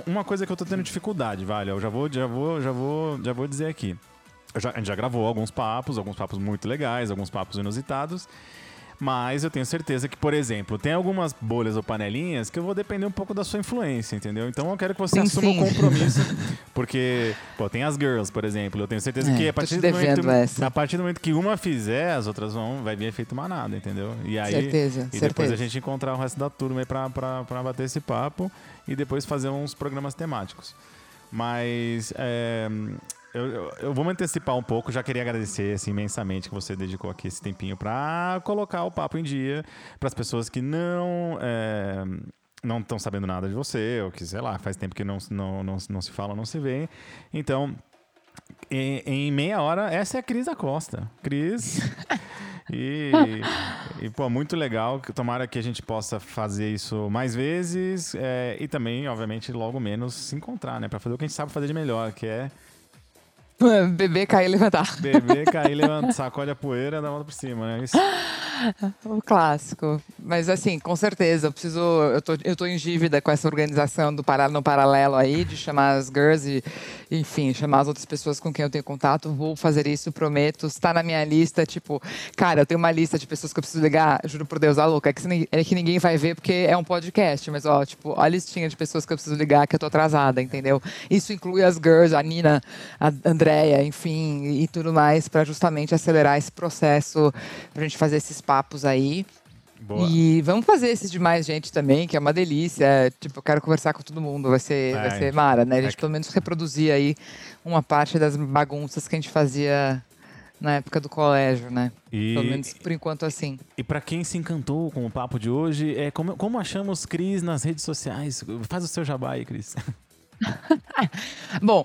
uma coisa que eu tô tendo dificuldade, vale, eu já vou, já vou, já vou, já vou dizer aqui. Já- a gente já gravou alguns papos, alguns papos muito legais, alguns papos inusitados. Mas eu tenho certeza que, por exemplo, tem algumas bolhas ou panelinhas que eu vou depender um pouco da sua influência, entendeu? Então eu quero que você Sim, assuma sim. o compromisso. [LAUGHS] Porque, pô, tem as girls, por exemplo. Eu tenho certeza É, que a partir, do momento, essa. a partir do momento que uma fizer, as outras vão, vai vir efeito manada, entendeu? E aí, Certeza, e depois certeza. a gente encontrar o resto da turma aí pra, pra, pra bater esse papo e depois fazer uns programas temáticos. Mas é, eu, eu- eu vou me antecipar um pouco, já queria agradecer assim, imensamente que você dedicou aqui esse tempinho para colocar o papo em dia para as pessoas que não é, não estão sabendo nada de você, ou que, sei lá, faz tempo que não, não, não, não se fala, não se vê. Então, em, em meia hora, essa é a Cris Acosta. Cris. [LAUGHS] E, e, pô, muito legal. Tomara que a gente possa fazer isso mais vezes é, e também, obviamente, logo menos se encontrar, né? Pra fazer o que a gente sabe fazer de melhor, que é [LAUGHS] Beber, cair e levantar. beber, cair, levantar, sacode a poeira e dar a volta por cima, né? Isso. O [LAUGHS] clássico. Mas assim, com certeza, eu preciso. Eu tô, eu tô em dívida com essa organização do Pará no Paralelo aí, de chamar as girls e, enfim, chamar as outras pessoas com quem eu tenho contato. Vou fazer isso, prometo. Está na minha lista, tipo, cara, eu tenho uma lista de pessoas que eu preciso ligar, juro por Deus, a louca. É que, é que ninguém vai ver porque é um podcast, mas ó, tipo, a listinha de pessoas que eu preciso ligar que eu tô atrasada, entendeu? Isso inclui as girls, a Nina, a Andrea, enfim, e tudo mais, para justamente acelerar esse processo, pra gente fazer esses papos aí. Boa. E vamos fazer esses de mais gente também, que é uma delícia. Tipo, eu quero conversar com todo mundo, vai ser, É, vai ser mara, né? A é gente que- pelo menos reproduzir aí uma parte das bagunças que a gente fazia na época do colégio, né? E- Pelo menos por enquanto assim. E pra quem se encantou com o papo de hoje, é como, como achamos Cris nas redes sociais? Faz o seu jabá aí, Cris. [LAUGHS] [LAUGHS] Bom,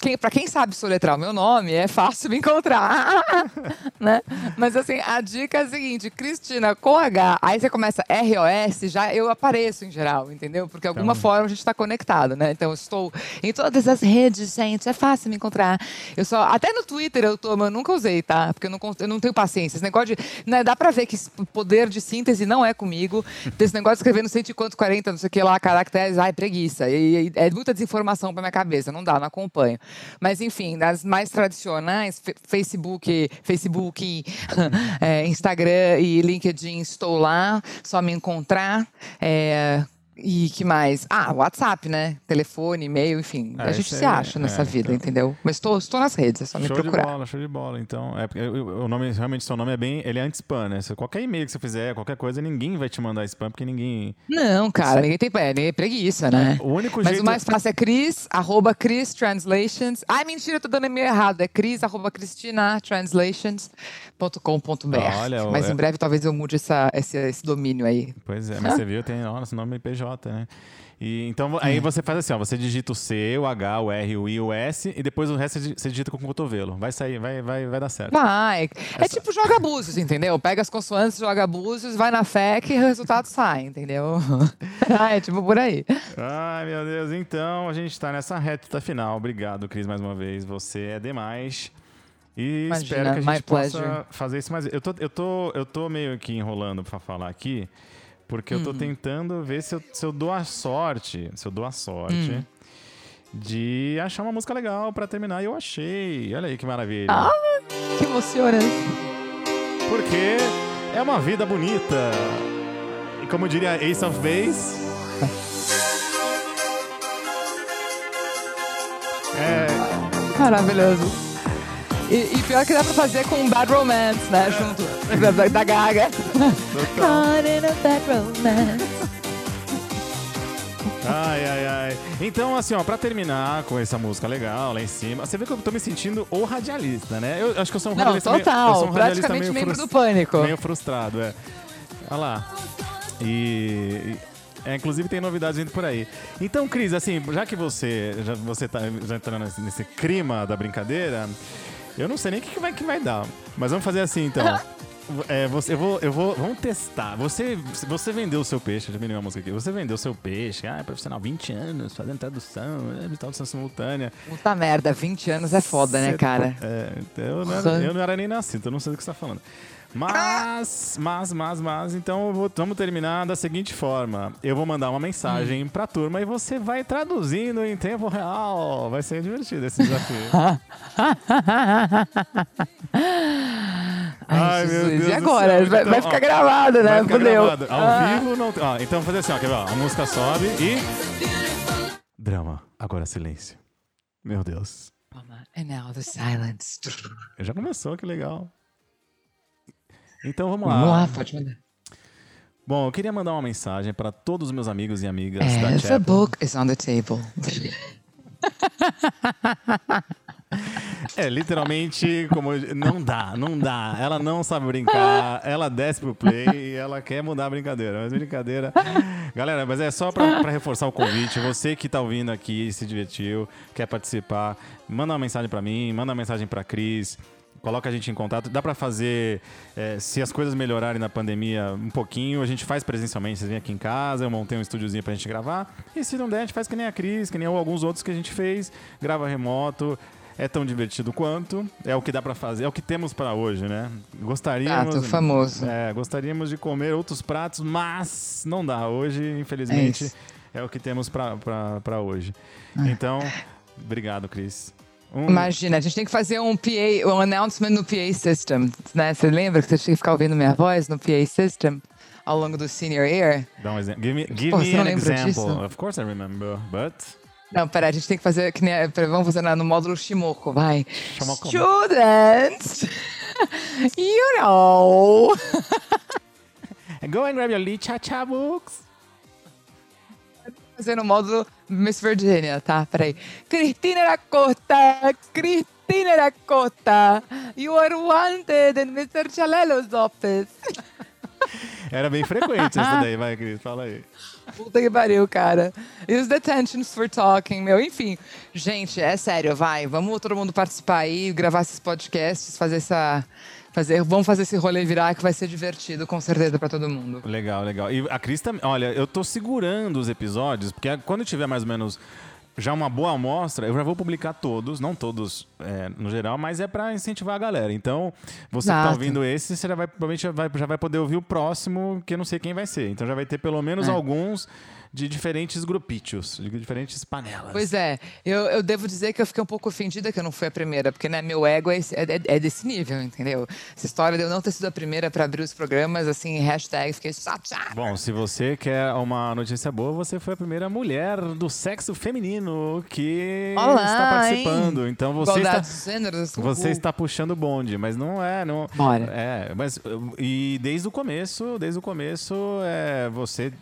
quem, para quem sabe soletrar o meu nome, é fácil me encontrar, [LAUGHS] né? Mas assim, a dica é a seguinte, Cristina com H, aí você começa R-O-S, já eu apareço em geral, entendeu? Porque de alguma Então- forma a gente está conectado, né? Então eu estou em todas as redes, gente, é fácil me encontrar. Eu só, até no Twitter eu tô, mas eu nunca usei, tá? Porque eu não, eu não tenho paciência. Esse negócio de, né, dá pra ver que esse poder de síntese não é comigo. [LAUGHS] Desse negócio de escrever no cento e quanto, 40, não sei o que lá, caracteres, ai, preguiça. E, e é muita desinformação pra minha cabeça, não dá, não acompanho. Mas enfim, das mais tradicionais, Facebook, Facebook, é, [LAUGHS] Instagram e LinkedIn, estou lá, só me encontrar. É, e que mais? Ah, WhatsApp, né? Telefone, e-mail, enfim. É, a gente se aí, acha nessa é, vida, então. entendeu? Mas estou, estou nas redes, é só me show de procurar. bola, show de bola. Então, é, o nome, realmente, seu nome é bem. Ele é anti-spam, né? Se qualquer e-mail que você fizer, qualquer coisa, ninguém vai te mandar spam, porque ninguém. Não, cara, ninguém tem é, ninguém é preguiça, né? O único Mas jeito. o mais fácil é Cris, arroba Cris Translations. Ai, mentira, eu tô dando e-mail errado. É Cris, arroba cristinatranslations.com.br. Olha, Mas é- em breve talvez eu mude essa, esse, esse domínio aí. Pois é, mas você viu, tem nossa, nome PJ Né? E, então aí você faz assim, ó, você digita o C, o H, o R, o I, o S e depois o resto você digita com o cotovelo. Vai sair, vai, vai, vai dar certo. Vai. É tipo joga búzios, entendeu? Pega as consoantes, joga búzios, vai na fé que o resultado sai, entendeu? [LAUGHS] ah, é tipo por aí. Ai, meu Deus. Então, a gente tá nessa reta final. Obrigado, Cris, mais uma vez. Você é demais. E Imagina, espero que a gente possa pleasure. fazer isso mais. Eu tô, eu, tô, eu tô meio que enrolando pra falar aqui, porque Hum. eu tô tentando ver se eu, se eu dou a sorte, se eu dou a sorte Hum. de achar uma música legal pra terminar. E eu achei. Olha aí que maravilha. Ah. Que emocionante. Porque é uma vida bonita. E como diria Ace of Base. É, Maravilhoso. E, e pior que dá pra fazer com Bad Romance, né? Junto. Da, da Gaga. Caught in a bad romance. Ai, ai, ai. Então, assim, ó, pra terminar com essa música legal lá em cima, você vê que eu tô me sentindo o radialista, né? Eu acho que eu sou um Não, radialista meio- eu total. sou um radialista praticamente meio membro do Pânico. Meio frustrado, é. Olha lá. E. e- é, inclusive tem novidades vindo por aí. Então, Cris, assim, já que você já, você tá já entrando nesse, nesse clima da brincadeira, eu não sei nem o que, que vai, que vai dar. Mas vamos fazer assim, então. [LAUGHS] É, você, eu vou, eu vou, vamos testar. Você, você vendeu o seu peixe, eu já vendeu uma música aqui. Você vendeu o seu peixe, ah, é profissional, 20 anos, fazendo tradução, é, tradução simultânea. Puta merda, 20 anos é foda, né, cara? É, eu não, era, eu não era nem nascido, então eu não sei do que você tá falando. Mas, mas, mas, mas, então vou- vamos terminar da seguinte forma. Eu vou mandar uma mensagem pra turma e você vai traduzindo em tempo real. Vai ser divertido esse desafio. [LAUGHS] Ai, meu. Deus e agora? vai, Então, vai ó, ficar gravado, né? Fudeu. Ao Ah. vivo não tem. Ó, então fazer assim, ó, quer ver? ó, a música sobe e. Drama, agora silêncio. Meu Deus. And now the silence. Já começou, que legal. Então vamos lá. Vamos lá, pode mandar. Bom, eu queria mandar uma mensagem para todos os meus amigos e amigas da As a Chapel. book is on the table. É, literalmente, como eu- não dá, não dá. Ela não sabe brincar, ela desce pro play e ela quer mudar a brincadeira. Mas brincadeira. Galera, mas é só pra reforçar o convite. Você que tá ouvindo aqui, se divertiu, quer participar, manda uma mensagem pra mim, manda uma mensagem pra Cris. Coloca a gente em contato. Dá pra fazer, é, se as coisas melhorarem na pandemia um pouquinho, a gente faz presencialmente. Vocês vêm aqui em casa, eu montei um estúdiozinho pra gente gravar. E se não der, a gente faz que nem a Cris, que nem alguns outros que a gente fez. Grava remoto. É tão divertido quanto. É o que dá pra fazer. É o que temos pra hoje, né? Gostaríamos. Prato famoso. É, gostaríamos de comer outros pratos, mas não dá. Hoje, infelizmente, É é, o que temos pra hoje. Então, obrigado, Cris. Um- Imagina, a gente tem que fazer um PA, um announcement no PA system, né? Você lembra que você tinha que ficar ouvindo minha voz no PA system ao longo do senior year? Dá um exemplo. Give me, give Pô, me an example. disso? Of course I remember, but... Não, pera, a gente tem que fazer que nem, vamos fazer no módulo Shimoko, vai. Shimoko. Students, [LAUGHS] you know. Go and grab your Lee Cha-Cha books. Fazer no módulo Miss Virginia, tá? Peraí. Cristina da Costa, Cristina da Costa, you are wanted in Mr. Chalelo's office. [LAUGHS] Era bem frequente isso daí, vai, Cris, fala aí. Puta que pariu, cara. Use detentions for talking, meu. Enfim, gente, é sério, vai. Vamos todo mundo participar aí, gravar esses podcasts, fazer essa. Fazer, vamos fazer esse rolê virar que vai ser divertido, com certeza, pra todo mundo. Legal, legal. E a Cris também. Olha, eu tô segurando os episódios, porque quando tiver mais ou menos já uma boa amostra, eu já vou publicar todos, não todos é, no geral, mas é pra incentivar a galera. Então, você que tá Exato. ouvindo esse, você já vai, provavelmente já vai, já vai poder ouvir o próximo, que eu não sei quem vai ser. Então já vai ter pelo menos É. alguns de diferentes grupítios, de diferentes panelas. Pois é, eu, eu devo dizer que eu fiquei um pouco ofendida que eu não fui a primeira, porque né, meu ego é, esse- é- é desse nível, entendeu? Essa história de eu não ter sido a primeira pra abrir os programas, assim, hashtag, fiquei chateada. Bom, se você quer uma notícia boa, você foi a primeira mulher do sexo feminino que Olá, está participando. Então você está, Igualdade de gêneros. você está puxando o bonde, mas não é, não. Bora. É, mas e desde o começo, desde o começo, é, você,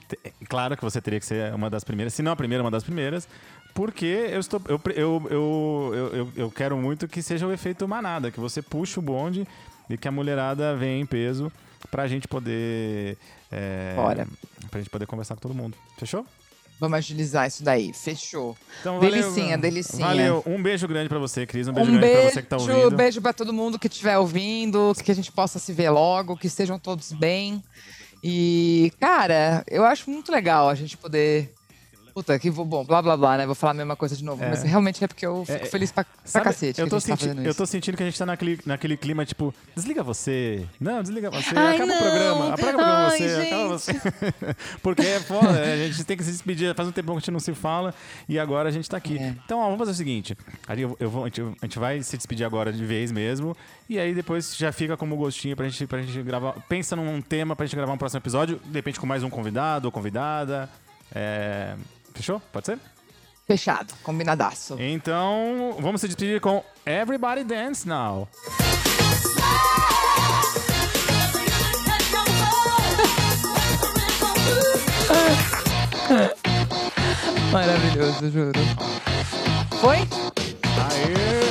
claro que você teria que ser uma das primeiras, se não a primeira, uma das primeiras. Porque eu, estou, eu, eu, eu, eu, eu, quero muito que seja o efeito manada, que você puxa o bonde e que a mulherada venha em peso pra gente poder é, Bora. pra gente poder conversar com todo mundo. Fechou? Vamos agilizar isso daí. Fechou. Então, Delicinha, delicinha. Valeu. Um beijo grande pra você, Cris. Um beijo Um grande beijo, pra você que tá ouvindo. beijo pra todo mundo que estiver ouvindo, que a gente possa se ver logo, que estejam todos bem. E, cara, eu acho muito legal a gente poder. Puta, que vou, bom, blá blá blá, né? Vou falar a mesma coisa de novo. É. Mas realmente é porque eu fico É, feliz pra, pra Sabe, cacete eu que tô, a gente tá senti- fazendo eu tô sentindo que a gente tá naquele, naquele clima, tipo, desliga você. Não, desliga você. Ai, acaba não. o programa. Apaga o programa você. Acaba você. [LAUGHS] Porque é foda, né? a gente tem que se despedir. Faz um tempo que a gente não se fala e agora a gente tá aqui. É. Então, ó, vamos fazer o seguinte: a gente, eu vou, a, gente, a gente vai se despedir agora de vez mesmo. E aí depois já fica como gostinho pra gente, pra gente gravar. Pensa num tema pra gente gravar um próximo episódio. De repente com mais um convidado ou convidada. É, Fechou? Pode ser? Fechado, combinadaço. Então, vamos se despedir com Everybody Dance Now. [LAUGHS] Maravilhoso, juro. Foi? Aê!